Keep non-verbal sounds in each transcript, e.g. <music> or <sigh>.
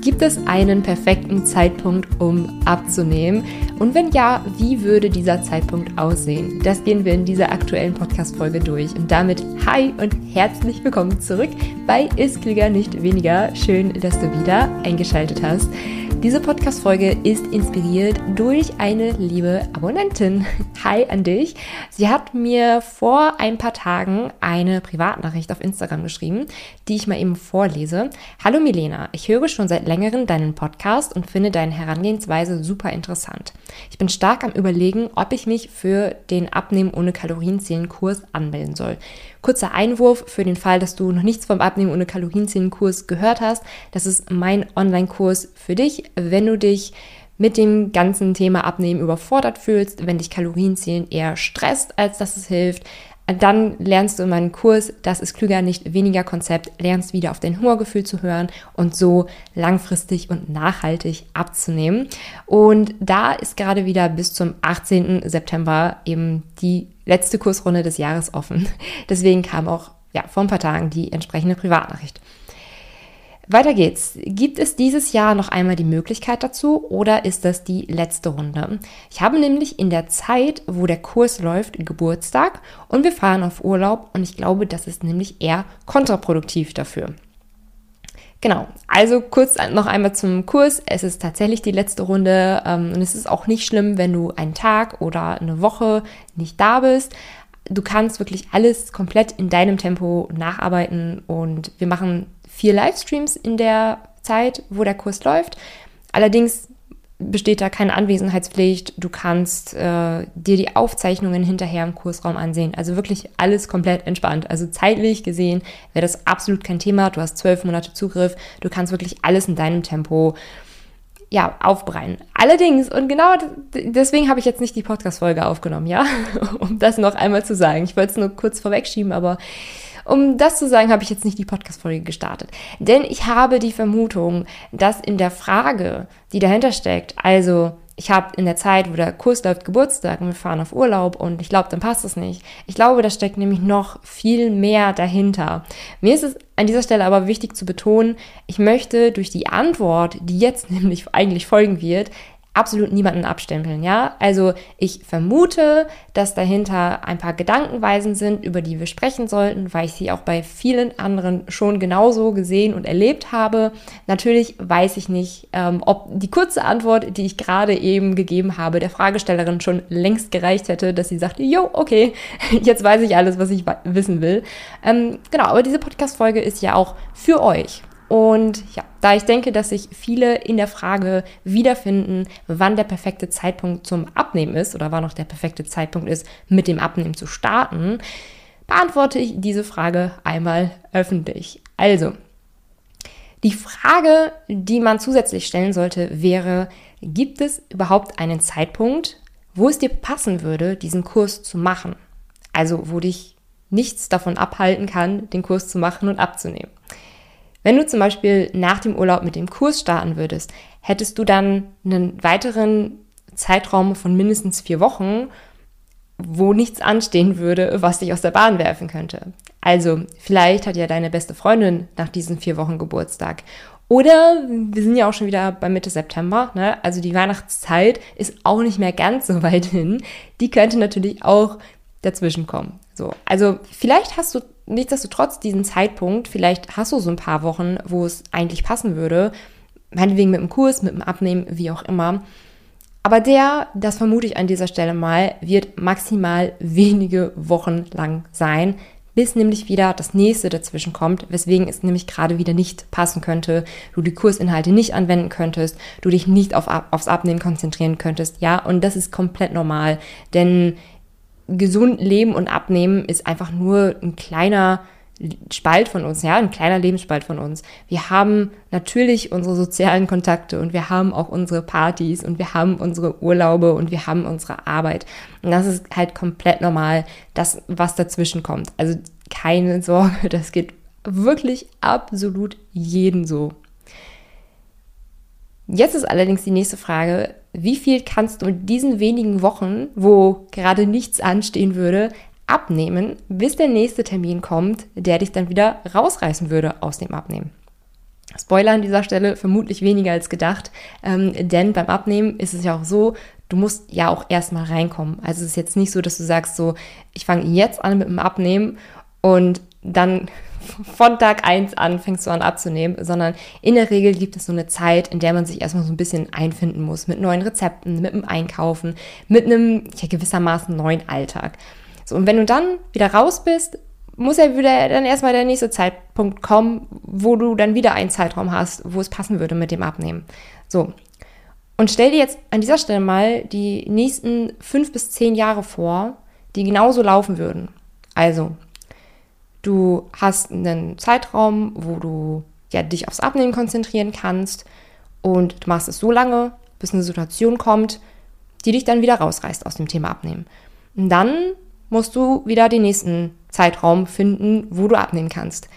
Gibt es einen perfekten Zeitpunkt, um abzunehmen? Und wenn ja, wie würde dieser Zeitpunkt aussehen? Das gehen wir in dieser aktuellen Podcast-Folge durch. Und damit hi und herzlich willkommen zurück bei Ist Klüger nicht weniger. Schön, dass du wieder eingeschaltet hast. Diese Podcast-Folge ist inspiriert durch eine liebe Abonnentin. <laughs> Hi an dich. Sie hat mir vor ein paar Tagen eine Privatnachricht auf Instagram geschrieben, die ich mal eben vorlese. Hallo Milena, ich höre schon seit längerem deinen Podcast und finde deine Herangehensweise super interessant. Ich bin stark am Überlegen, ob ich mich für den Abnehmen ohne Kalorienzählen Kurs anmelden soll. Kurzer Einwurf für den Fall, dass du noch nichts vom Abnehmen ohne Kalorienzählen Kurs gehört hast. Das ist mein Online-Kurs für dich, wenn du dich mit dem ganzen Thema Abnehmen überfordert fühlst, wenn dich Kalorienzählen eher stresst, als dass es hilft, dann lernst du in meinem Kurs, das ist klüger, nicht weniger Konzept, lernst wieder auf dein Hungergefühl zu hören und so langfristig und nachhaltig abzunehmen. Und da ist gerade wieder bis zum 18. September eben die letzte Kursrunde des Jahres offen. <laughs> Deswegen kam auch ja, vor ein paar Tagen die entsprechende Privatnachricht. Weiter geht's. Gibt es dieses Jahr noch einmal die Möglichkeit dazu oder ist das die letzte Runde? Ich habe nämlich in der Zeit, wo der Kurs läuft, Geburtstag und wir fahren auf Urlaub und ich glaube, das ist nämlich eher kontraproduktiv dafür. Genau, also kurz noch einmal zum Kurs. Es ist tatsächlich die letzte Runde ähm, und es ist auch nicht schlimm, wenn du einen Tag oder eine Woche nicht da bist. Du kannst wirklich alles komplett in deinem Tempo nacharbeiten und wir machen vier Livestreams in der Zeit, wo der Kurs läuft. Allerdings besteht da keine Anwesenheitspflicht. Du kannst äh, dir die Aufzeichnungen hinterher im Kursraum ansehen. Also wirklich alles komplett entspannt. Also zeitlich gesehen wäre das absolut kein Thema. Du hast zwölf Monate Zugriff. Du kannst wirklich alles in deinem Tempo ja, aufbereiten. Allerdings, und genau deswegen habe ich jetzt nicht die Podcast-Folge aufgenommen, ja, <laughs> um das noch einmal zu sagen. Ich wollte es nur kurz vorwegschieben, aber um das zu sagen, habe ich jetzt nicht die Podcast-Folge gestartet. Denn ich habe die Vermutung, dass in der Frage, die dahinter steckt, also ich habe in der Zeit, wo der Kurs läuft, Geburtstag und wir fahren auf Urlaub und ich glaube, dann passt es nicht. Ich glaube, da steckt nämlich noch viel mehr dahinter. Mir ist es an dieser Stelle aber wichtig zu betonen, ich möchte durch die Antwort, die jetzt <laughs> nämlich eigentlich folgen wird, absolut niemanden abstempeln, ja? Also ich vermute, dass dahinter ein paar Gedankenweisen sind, über die wir sprechen sollten, weil ich sie auch bei vielen anderen schon genauso gesehen und erlebt habe. Natürlich weiß ich nicht, ähm, ob die kurze Antwort, die ich gerade eben gegeben habe, der Fragestellerin schon längst gereicht hätte, dass sie sagte, jo, okay, <laughs> jetzt weiß ich alles, was ich wissen will. Ähm, genau, aber diese Podcast-Folge ist ja auch für euch. Und ja, da ich denke, dass sich viele in der Frage wiederfinden, wann der perfekte Zeitpunkt zum Abnehmen ist oder wann noch der perfekte Zeitpunkt ist, mit dem Abnehmen zu starten, beantworte ich diese Frage einmal öffentlich. Also, die Frage, die man zusätzlich stellen sollte, wäre, gibt es überhaupt einen Zeitpunkt, wo es dir passen würde, diesen Kurs zu machen? Also, wo dich nichts davon abhalten kann, den Kurs zu machen und abzunehmen. Wenn du zum Beispiel nach dem Urlaub mit dem Kurs starten würdest, hättest du dann einen weiteren Zeitraum von mindestens vier Wochen, wo nichts anstehen würde, was dich aus der Bahn werfen könnte. Also, vielleicht hat ja deine beste Freundin nach diesen vier Wochen Geburtstag. Oder wir sind ja auch schon wieder bei Mitte September, ne? also die Weihnachtszeit ist auch nicht mehr ganz so weit hin. Die könnte natürlich auch dazwischen kommen. So, also vielleicht hast du nichtsdestotrotz diesen Zeitpunkt, vielleicht hast du so ein paar Wochen, wo es eigentlich passen würde, meinetwegen mit dem Kurs, mit dem Abnehmen, wie auch immer. Aber der, das vermute ich an dieser Stelle mal, wird maximal wenige Wochen lang sein, bis nämlich wieder das nächste dazwischen kommt, weswegen es nämlich gerade wieder nicht passen könnte, du die Kursinhalte nicht anwenden könntest, du dich nicht auf, aufs Abnehmen konzentrieren könntest, ja, und das ist komplett normal, denn gesund leben und abnehmen ist einfach nur ein kleiner Spalt von uns, ja, ein kleiner Lebensspalt von uns. Wir haben natürlich unsere sozialen Kontakte und wir haben auch unsere Partys und wir haben unsere Urlaube und wir haben unsere Arbeit. Und das ist halt komplett normal, das, was dazwischen kommt. Also keine <laughs> Sorge, das geht wirklich absolut jeden so. Jetzt ist allerdings die nächste Frage, wie viel kannst du in diesen wenigen Wochen, wo gerade nichts anstehen würde, abnehmen, bis der nächste Termin kommt, der dich dann wieder rausreißen würde aus dem Abnehmen? Spoiler an dieser Stelle, vermutlich weniger als gedacht, ähm, denn beim Abnehmen ist es ja auch so, du musst ja auch erstmal reinkommen. Also es ist jetzt nicht so, dass du sagst so, ich fange jetzt an mit dem Abnehmen und dann von Tag 1 an fängst du an abzunehmen, sondern in der Regel gibt es so eine Zeit, in der man sich erstmal so ein bisschen einfinden muss mit neuen Rezepten, mit dem Einkaufen, mit einem ja, gewissermaßen neuen Alltag. So, und wenn du dann wieder raus bist, muss ja wieder dann erstmal der nächste Zeitpunkt kommen, wo du dann wieder einen Zeitraum hast, wo es passen würde mit dem Abnehmen. So. Und stell dir jetzt an dieser Stelle mal die nächsten fünf bis zehn Jahre vor, die genauso laufen würden. Also, Du hast einen Zeitraum, wo du ja, dich aufs Abnehmen konzentrieren kannst und du machst es so lange, bis eine Situation kommt, die dich dann wieder rausreißt aus dem Thema Abnehmen. Und dann musst du wieder den nächsten Zeitraum finden, wo du abnehmen kannst.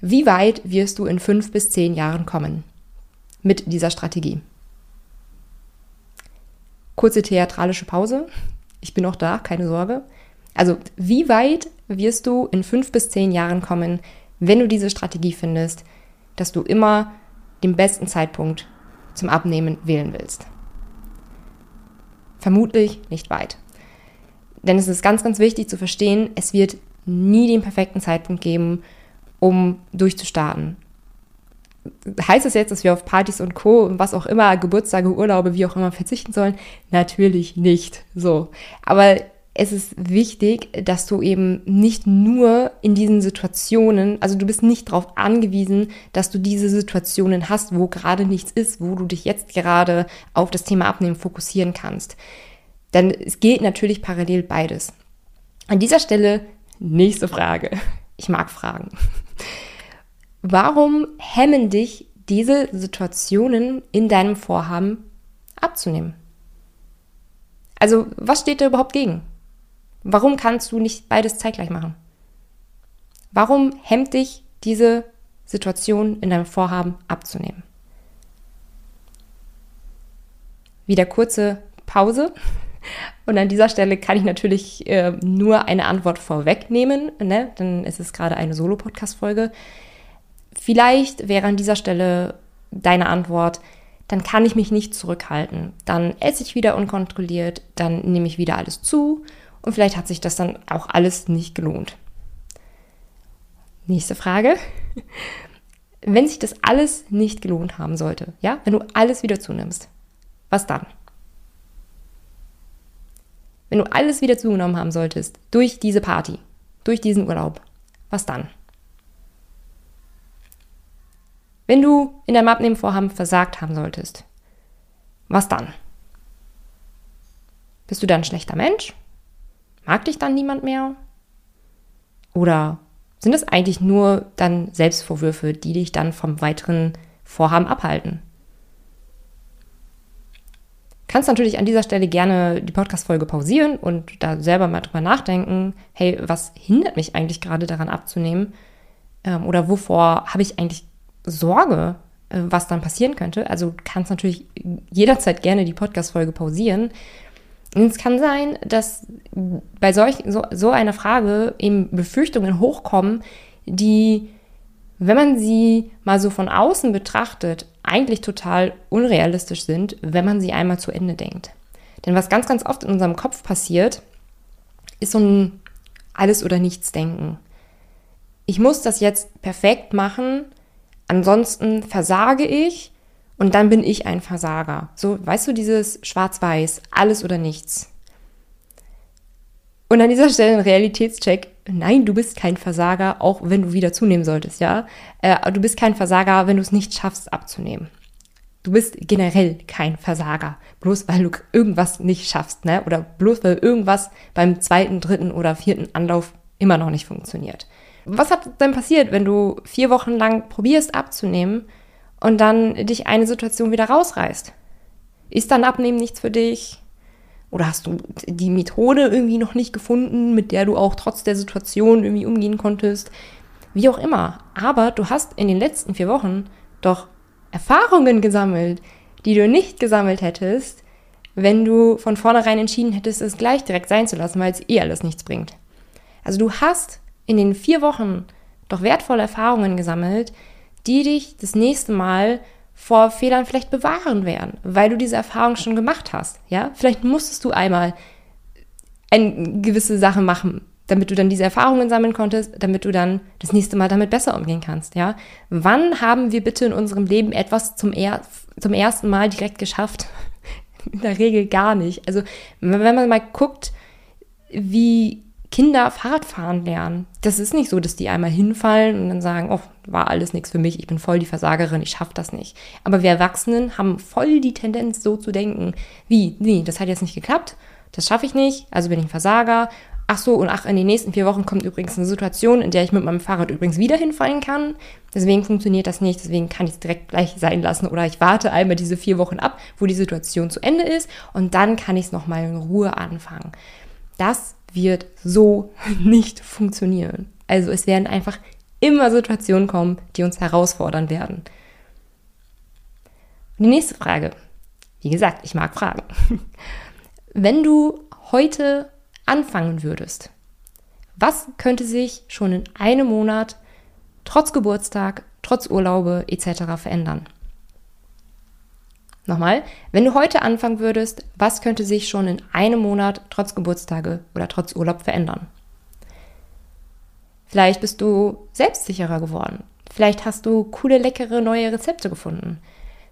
Wie weit wirst du in fünf bis zehn Jahren kommen mit dieser Strategie? Kurze theatralische Pause. Ich bin noch da, keine Sorge. Also wie weit wirst du in fünf bis zehn Jahren kommen, wenn du diese Strategie findest, dass du immer den besten Zeitpunkt zum Abnehmen wählen willst? Vermutlich nicht weit. Denn es ist ganz, ganz wichtig zu verstehen, es wird nie den perfekten Zeitpunkt geben, um durchzustarten. Heißt das jetzt, dass wir auf Partys und Co. und was auch immer, Geburtstage, Urlaube, wie auch immer verzichten sollen? Natürlich nicht. So. Aber es ist wichtig, dass du eben nicht nur in diesen Situationen, also du bist nicht darauf angewiesen, dass du diese Situationen hast, wo gerade nichts ist, wo du dich jetzt gerade auf das Thema Abnehmen fokussieren kannst. Denn es gilt natürlich parallel beides. An dieser Stelle nächste Frage. Ich mag Fragen. Warum hemmen dich diese Situationen in deinem Vorhaben abzunehmen? Also, was steht da überhaupt gegen? Warum kannst du nicht beides zeitgleich machen? Warum hemmt dich diese Situation in deinem Vorhaben abzunehmen? Wieder kurze Pause. <laughs> Und an dieser Stelle kann ich natürlich äh, nur eine Antwort vorwegnehmen, ne? denn es ist gerade eine Solo-Podcast-Folge. Vielleicht wäre an dieser Stelle deine Antwort, dann kann ich mich nicht zurückhalten. Dann esse ich wieder unkontrolliert, dann nehme ich wieder alles zu und vielleicht hat sich das dann auch alles nicht gelohnt. Nächste Frage. Wenn sich das alles nicht gelohnt haben sollte, ja, wenn du alles wieder zunimmst, was dann? Wenn du alles wieder zugenommen haben solltest durch diese Party, durch diesen Urlaub, was dann? Wenn du in deinem Abnehmenvorhaben versagt haben solltest, was dann? Bist du dann ein schlechter Mensch? Mag dich dann niemand mehr? Oder sind es eigentlich nur dann Selbstvorwürfe, die dich dann vom weiteren Vorhaben abhalten? Kannst natürlich an dieser Stelle gerne die Podcast-Folge pausieren und da selber mal drüber nachdenken, hey, was hindert mich eigentlich gerade daran abzunehmen? Ähm, oder wovor habe ich eigentlich Sorge, äh, was dann passieren könnte? Also kannst natürlich jederzeit gerne die Podcast-Folge pausieren und es kann sein, dass bei solch, so, so einer Frage eben Befürchtungen hochkommen, die, wenn man sie mal so von außen betrachtet, eigentlich total unrealistisch sind, wenn man sie einmal zu Ende denkt. Denn was ganz, ganz oft in unserem Kopf passiert, ist so ein Alles- oder Nichts-Denken. Ich muss das jetzt perfekt machen, ansonsten versage ich und dann bin ich ein Versager. So, weißt du, dieses Schwarz-Weiß, alles oder nichts. Und an dieser Stelle ein Realitätscheck. Nein, du bist kein Versager, auch wenn du wieder zunehmen solltest, ja. Äh, du bist kein Versager, wenn du es nicht schaffst abzunehmen. Du bist generell kein Versager, bloß weil du irgendwas nicht schaffst, ne? Oder bloß weil irgendwas beim zweiten, dritten oder vierten Anlauf immer noch nicht funktioniert. Was hat denn passiert, wenn du vier Wochen lang probierst abzunehmen und dann dich eine Situation wieder rausreißt? Ist dann Abnehmen nichts für dich? Oder hast du die Methode irgendwie noch nicht gefunden, mit der du auch trotz der Situation irgendwie umgehen konntest? Wie auch immer. Aber du hast in den letzten vier Wochen doch Erfahrungen gesammelt, die du nicht gesammelt hättest, wenn du von vornherein entschieden hättest, es gleich direkt sein zu lassen, weil es eh alles nichts bringt. Also du hast in den vier Wochen doch wertvolle Erfahrungen gesammelt, die dich das nächste Mal vor Fehlern vielleicht bewahren werden, weil du diese Erfahrung schon gemacht hast. Ja, vielleicht musstest du einmal eine gewisse Sache machen, damit du dann diese Erfahrungen sammeln konntest, damit du dann das nächste Mal damit besser umgehen kannst. Ja, wann haben wir bitte in unserem Leben etwas zum, er zum ersten Mal direkt geschafft? <laughs> In der Regel gar nicht. Also wenn man mal guckt, wie Kinder Fahrradfahren lernen. Das ist nicht so, dass die einmal hinfallen und dann sagen, oh, war alles nichts für mich, ich bin voll die Versagerin, ich schaffe das nicht. Aber wir Erwachsenen haben voll die Tendenz, so zu denken, wie, nee, das hat jetzt nicht geklappt, das schaffe ich nicht, also bin ich ein Versager. Ach so, und ach, in den nächsten vier Wochen kommt übrigens eine Situation, in der ich mit meinem Fahrrad übrigens wieder hinfallen kann. Deswegen funktioniert das nicht, deswegen kann ich es direkt gleich sein lassen. Oder ich warte einmal diese vier Wochen ab, wo die Situation zu Ende ist und dann kann ich es nochmal in Ruhe anfangen. Das wird so <laughs> nicht funktionieren. Also es werden einfach immer Situationen kommen, die uns herausfordern werden. Und die nächste Frage. Wie gesagt, ich mag Fragen. <laughs> Wenn du heute anfangen würdest, was könnte sich schon in einem Monat trotz Geburtstag, trotz Urlaube etc. verändern? Nochmal, wenn du heute anfangen würdest, was könnte sich schon in einem Monat trotz Geburtstage oder trotz Urlaub verändern? Vielleicht bist du selbstsicherer geworden. Vielleicht hast du coole, leckere neue Rezepte gefunden.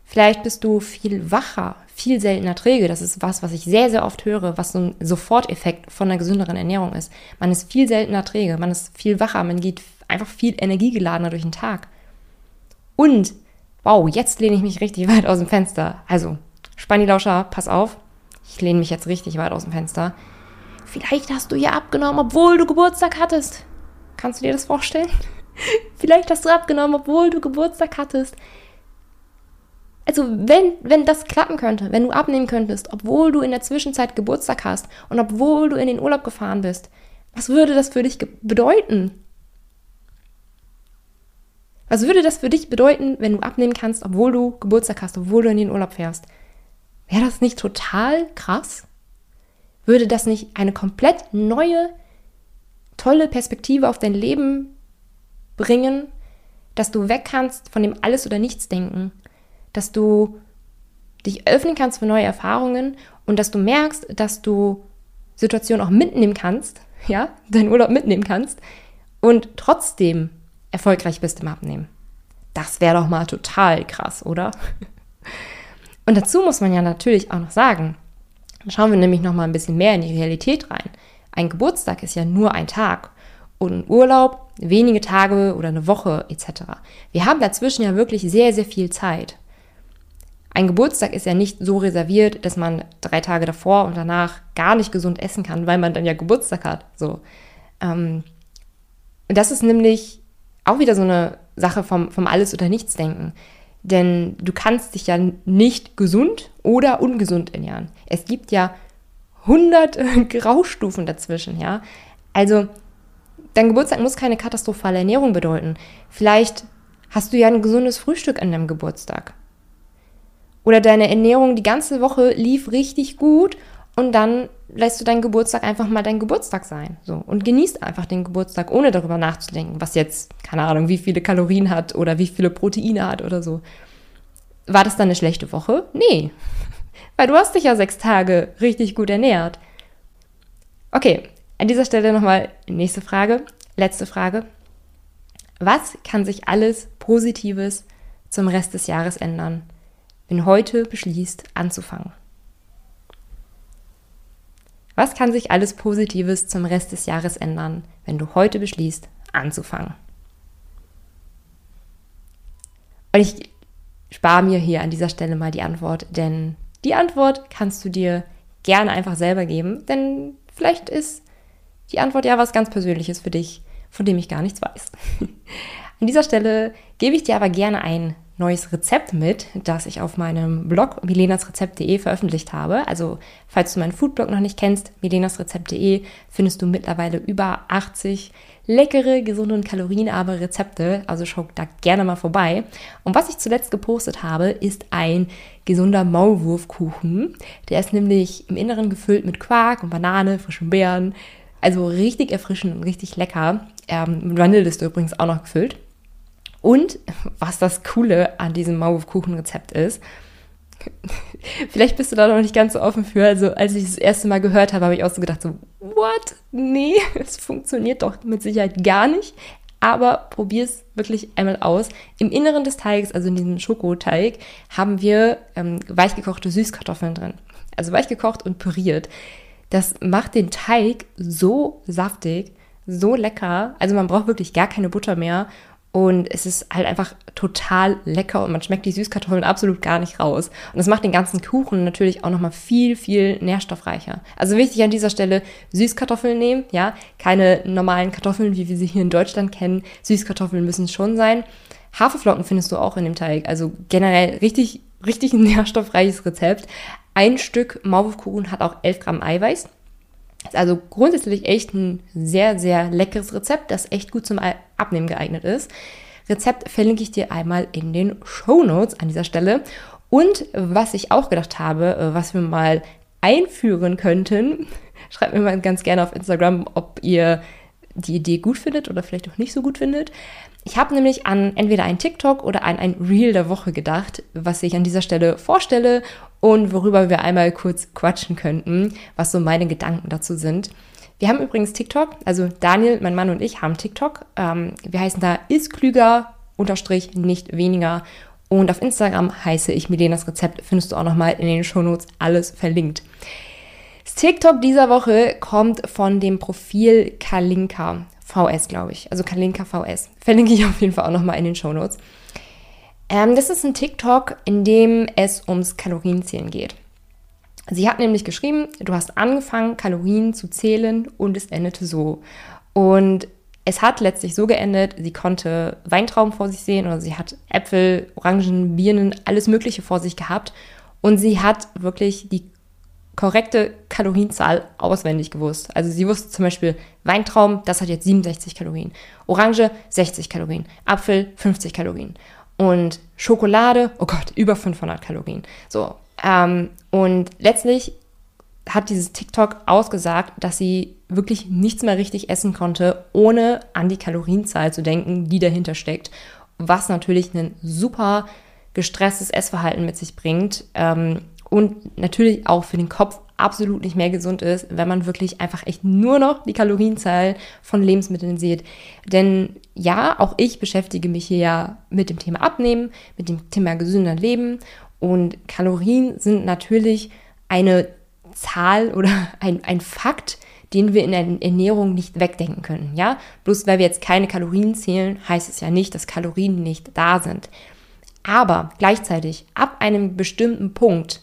Vielleicht bist du viel wacher, viel seltener träge. Das ist was, was ich sehr, sehr oft höre, was so ein Soforteffekt von einer gesünderen Ernährung ist. Man ist viel seltener träge, man ist viel wacher, man geht einfach viel energiegeladener durch den Tag. Und Wow, jetzt lehne ich mich richtig <laughs> weit aus dem Fenster. Also, Spannilauscher, pass auf. Ich lehne mich jetzt richtig weit aus dem Fenster. Vielleicht hast du ja abgenommen, obwohl du Geburtstag hattest. Kannst du dir das vorstellen? <laughs> Vielleicht hast du abgenommen, obwohl du Geburtstag hattest. Also, wenn, wenn das klappen könnte, wenn du abnehmen könntest, obwohl du in der Zwischenzeit Geburtstag hast und obwohl du in den Urlaub gefahren bist, was würde das für dich bedeuten? Was würde das für dich bedeuten, wenn du abnehmen kannst, obwohl du Geburtstag hast, obwohl du in den Urlaub fährst? Wäre das nicht total krass? Würde das nicht eine komplett neue, tolle Perspektive auf dein Leben bringen, dass du weg kannst von dem Alles- oder Nichts-Denken, dass du dich öffnen kannst für neue Erfahrungen und dass du merkst, dass du Situationen auch mitnehmen kannst, <laughs> ja, deinen Urlaub mitnehmen kannst und trotzdem erfolgreich bist im Abnehmen. Das wäre doch mal total krass, oder? <laughs> Und dazu muss man ja natürlich auch noch sagen, schauen wir nämlich noch mal ein bisschen mehr in die Realität rein. Ein Geburtstag ist ja nur ein Tag und ein Urlaub wenige Tage oder eine Woche etc. Wir haben dazwischen ja wirklich sehr, sehr viel Zeit. Ein Geburtstag ist ja nicht so reserviert, dass man drei Tage davor und danach gar nicht gesund essen kann, weil man dann ja Geburtstag hat. So. Ähm, das ist nämlich auch wieder so eine Sache vom, vom Alles- oder Nichts-Denken. Denn du kannst dich ja nicht gesund oder ungesund ernähren. Es gibt ja 100 <laughs> Graustufen dazwischen, ja. Also, dein Geburtstag muss keine katastrophale Ernährung bedeuten. Vielleicht hast du ja ein gesundes Frühstück an deinem Geburtstag. Oder deine Ernährung die ganze Woche lief richtig gut und dann lässt du deinen Geburtstag einfach mal dein Geburtstag sein. So. Und genießt einfach den Geburtstag, ohne darüber nachzudenken, was jetzt, keine Ahnung, wie viele Kalorien hat oder wie viele Proteine hat oder so. War das dann eine schlechte Woche? Nee. <laughs> Weil du hast dich ja sechs Tage richtig gut ernährt. Okay, an dieser Stelle nochmal nächste Frage, letzte Frage. Was kann sich alles Positives zum Rest des Jahres ändern, wenn heute beschließt, anzufangen? Was kann sich alles Positives zum Rest des Jahres ändern, wenn du heute beschließt, anzufangen? Und ich spare mir hier an dieser Stelle mal die Antwort, denn die Antwort kannst du dir gerne einfach selber geben, denn vielleicht ist die Antwort ja was ganz Persönliches für dich, von dem ich gar nichts weiß. <laughs> An dieser Stelle gebe ich dir aber gerne ein neues Rezept mit, das ich auf meinem Blog milenasrezept.de veröffentlicht habe. Also, falls du meinen Foodblog noch nicht kennst, milenasrezept.de, findest du mittlerweile über 80 leckere, gesunde und kalorienarme Rezepte. Also schau da gerne mal vorbei. Und was ich zuletzt gepostet habe, ist ein gesunder Maulwurfkuchen. Der ist nämlich im Inneren gefüllt mit Quark und Banane, frischen Beeren. Also richtig erfrischend und richtig lecker. Ähm, mit Vanille ist übrigens auch noch gefüllt. Und was das Coole an diesem Maulwurfkuchenrezept ist, vielleicht bist du da noch nicht ganz so offen für. Also, als ich das erste Mal gehört habe, habe ich auch so gedacht, so, what? Nee, <laughs> es funktioniert doch mit Sicherheit gar nicht. Aber probier es wirklich einmal aus. Im Inneren des Teigs, also in diesem Schokoteig, haben wir ähm, weichgekochte Süßkartoffeln drin. Also weichgekocht und püriert. Das macht den Teig so saftig, so lecker. Also man braucht wirklich gar keine Butter mehr. Und es ist halt einfach total lecker und man schmeckt die Süßkartoffeln absolut gar nicht raus. Und das macht den ganzen Kuchen natürlich auch nochmal viel, viel nährstoffreicher. Also wichtig an dieser Stelle, Süßkartoffeln nehmen, ja. Keine normalen Kartoffeln, wie wir sie hier in Deutschland kennen. Süßkartoffeln müssen schon sein. Haferflocken findest du auch in dem Teig. Also generell richtig, richtig <laughs> nährstoffreiches Rezept. Ein Stück Maulwurfkuchen hat auch 11 Gramm Eiweiß. Ist also grundsätzlich echt ein sehr, sehr leckeres Rezept, das echt gut zum Abnehmen geeignet ist. Rezept verlinke ich dir einmal in den Show Notes an dieser Stelle. Und was ich auch gedacht habe, äh, was wir mal einführen könnten, <laughs> schreibt mir mal ganz gerne auf Instagram, ob ihr die Idee gut findet oder vielleicht auch nicht so gut findet. Ich habe nämlich an entweder ein TikTok oder an ein Reel der Woche gedacht, was ich an dieser Stelle vorstelle und worüber wir einmal kurz quatschen könnten, was so meine Gedanken dazu sind. Wir haben übrigens TikTok, also Daniel, mein Mann und ich haben TikTok. Ähm, wir heißen da ist klüger unterstrich nicht weniger und auf Instagram heiße ich Milenas Rezept, findest du auch nochmal in den Shownotes alles verlinkt. Das TikTok dieser Woche kommt von dem Profil Kalinka. VS, glaube ich. Also Kalinka VS. Verlinke ich auf jeden Fall auch nochmal in den Show Notes. Ähm, das ist ein TikTok, in dem es ums Kalorienzählen geht. Sie hat nämlich geschrieben, du hast angefangen, Kalorien zu zählen und es endete so. Und es hat letztlich so geendet, sie konnte Weintrauben vor sich sehen oder sie hat Äpfel, Orangen, Birnen, alles Mögliche vor sich gehabt. Und sie hat wirklich die korrekte Kalorienzahl auswendig gewusst. Also sie wusste zum Beispiel, Weintraum, das hat jetzt 67 Kalorien. Orange 60 Kalorien. Apfel 50 Kalorien. Und Schokolade, oh Gott, über 500 Kalorien. So. Ähm, und letztlich hat dieses TikTok ausgesagt, dass sie wirklich nichts mehr richtig essen konnte, ohne an die Kalorienzahl zu denken, die dahinter steckt. Was natürlich ein super gestresstes Essverhalten mit sich bringt. Ähm, und natürlich auch für den Kopf absolut nicht mehr gesund ist, wenn man wirklich einfach echt nur noch die Kalorienzahl von Lebensmitteln sieht. Denn ja, auch ich beschäftige mich hier ja mit dem Thema Abnehmen, mit dem Thema gesünder Leben und Kalorien sind natürlich eine Zahl oder <laughs> ein, ein Fakt, den wir in der Ernährung nicht wegdenken können. Ja, bloß weil wir jetzt keine Kalorien zählen, heißt es ja nicht, dass Kalorien nicht da sind. Aber gleichzeitig ab einem bestimmten Punkt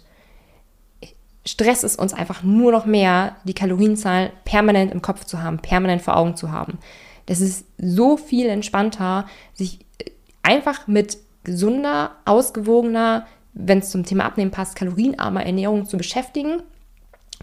stresst es uns einfach nur noch mehr, die Kalorienzahl permanent im Kopf zu haben, permanent vor Augen zu haben. Das ist so viel entspannter, sich einfach mit gesunder, ausgewogener, wenn es zum Thema Abnehmen passt, kalorienarmer Ernährung zu beschäftigen,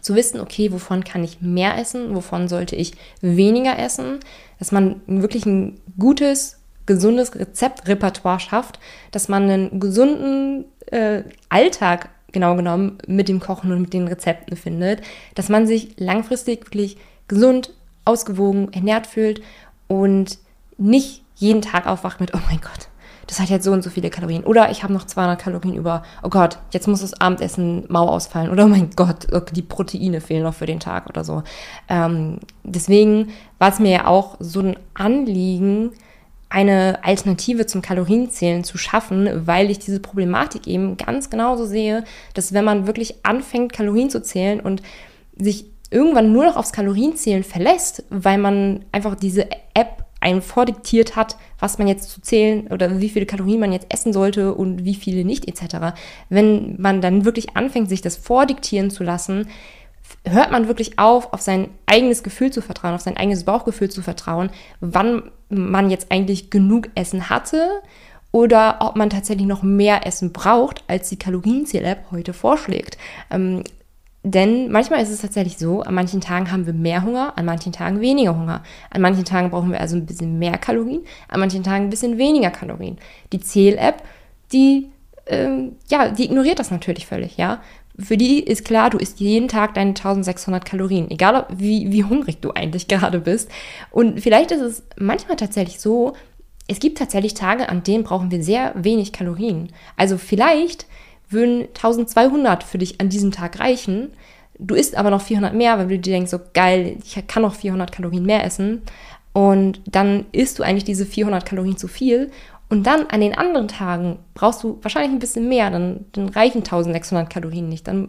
zu wissen, okay, wovon kann ich mehr essen, wovon sollte ich weniger essen, dass man wirklich ein gutes, gesundes Rezeptrepertoire schafft, dass man einen gesunden äh, Alltag genau genommen mit dem Kochen und mit den Rezepten findet, dass man sich langfristig wirklich gesund, ausgewogen, ernährt fühlt und nicht jeden Tag aufwacht mit, oh mein Gott, das hat jetzt so und so viele Kalorien. Oder ich habe noch 200 Kalorien über, oh Gott, jetzt muss das Abendessen mau ausfallen. Oder oh mein Gott, die Proteine fehlen noch für den Tag oder so. Ähm, deswegen war es mir ja auch so ein Anliegen, eine Alternative zum Kalorienzählen zu schaffen, weil ich diese Problematik eben ganz genauso sehe, dass wenn man wirklich anfängt, Kalorien zu zählen und sich irgendwann nur noch aufs Kalorienzählen verlässt, weil man einfach diese App einem vordiktiert hat, was man jetzt zu zählen oder wie viele Kalorien man jetzt essen sollte und wie viele nicht etc. Wenn man dann wirklich anfängt, sich das vordiktieren zu lassen, hört man wirklich auf, auf sein eigenes Gefühl zu vertrauen, auf sein eigenes Bauchgefühl zu vertrauen, wann man jetzt eigentlich genug Essen hatte oder ob man tatsächlich noch mehr Essen braucht, als die Kalorienzähl-App heute vorschlägt. Ähm, denn manchmal ist es tatsächlich so, an manchen Tagen haben wir mehr Hunger, an manchen Tagen weniger Hunger. An manchen Tagen brauchen wir also ein bisschen mehr Kalorien, an manchen Tagen ein bisschen weniger Kalorien. Die Zähl-App, die, ähm, ja, die ignoriert das natürlich völlig, ja. Für die ist klar, du isst jeden Tag deine 1600 Kalorien, egal wie, wie hungrig du eigentlich <laughs> gerade bist. Und vielleicht ist es manchmal tatsächlich so, es gibt tatsächlich Tage, an denen brauchen wir sehr wenig Kalorien. Also vielleicht würden 1200 für dich an diesem Tag reichen. Du isst aber noch 400 mehr, weil du dir denkst, so geil, ich kann noch 400 Kalorien mehr essen. Und dann isst du eigentlich diese 400 Kalorien zu viel. Und dann an den anderen Tagen brauchst du wahrscheinlich ein bisschen mehr, dann, dann reichen 1600 Kalorien nicht. Dann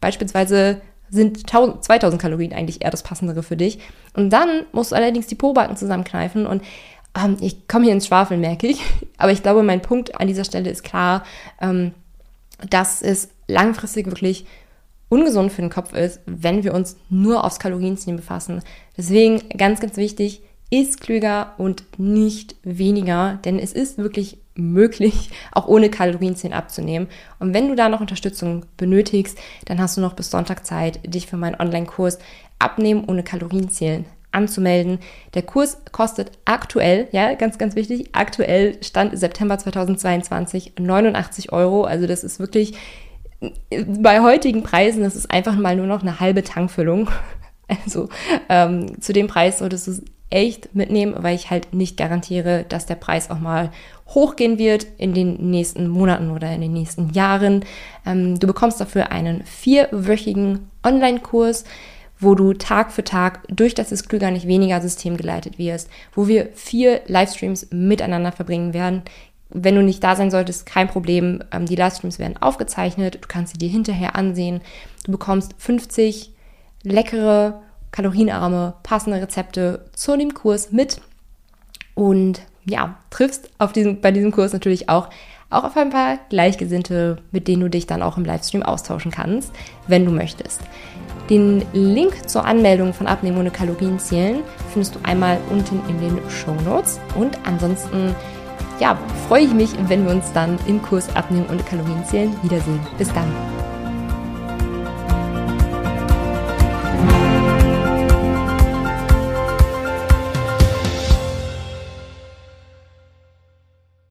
beispielsweise sind 1000, 2000 Kalorien eigentlich eher das Passendere für dich. Und dann musst du allerdings die Pobacken zusammenkneifen und ähm, ich komme hier ins Schwafeln, merke ich. <laughs> Aber ich glaube, mein Punkt an dieser Stelle ist klar, ähm, dass es langfristig wirklich ungesund für den Kopf ist, wenn wir uns nur aufs Kalorienziehen befassen. Deswegen ganz, ganz wichtig, ist klüger und nicht weniger, denn es ist wirklich möglich, <laughs> auch ohne Kalorienzählen abzunehmen. Und wenn du da noch Unterstützung benötigst, dann hast du noch bis Sonntag Zeit, dich für meinen Online-Kurs Abnehmen ohne Kalorienzählen anzumelden. Der Kurs kostet aktuell, ja, ganz, ganz wichtig, aktuell Stand September 2022 89 Euro. Also das ist wirklich bei heutigen Preisen, das ist einfach mal nur noch eine halbe Tankfüllung. <laughs> Also ähm, zu dem Preis solltest du es echt mitnehmen, weil ich halt nicht garantiere, dass der Preis auch mal hochgehen wird in den nächsten Monaten oder in den nächsten Jahren. Ähm, du bekommst dafür einen vierwöchigen Online-Kurs, wo du Tag für Tag durch das ist klüger nicht weniger System geleitet wirst, wo wir vier Livestreams miteinander verbringen werden. Wenn du nicht da sein solltest, kein Problem. Ähm, die Livestreams werden aufgezeichnet. Du kannst sie dir hinterher ansehen. Du bekommst 50 leckere, kalorienarme, passende Rezepte zu dem Kurs mit. Und ja, triffst auf diesem, bei diesem Kurs natürlich auch, auch auf ein paar Gleichgesinnte, mit denen du dich dann auch im Livestream austauschen kannst, wenn du möchtest. Den Link zur Anmeldung von Abnehmen ohne Kalorien zählen findest du einmal unten in den Show Notes. Und ansonsten, ja, freue ich mich, wenn wir uns dann im Kurs Abnehmen ohne Kalorien zählen wiedersehen. Bis dann.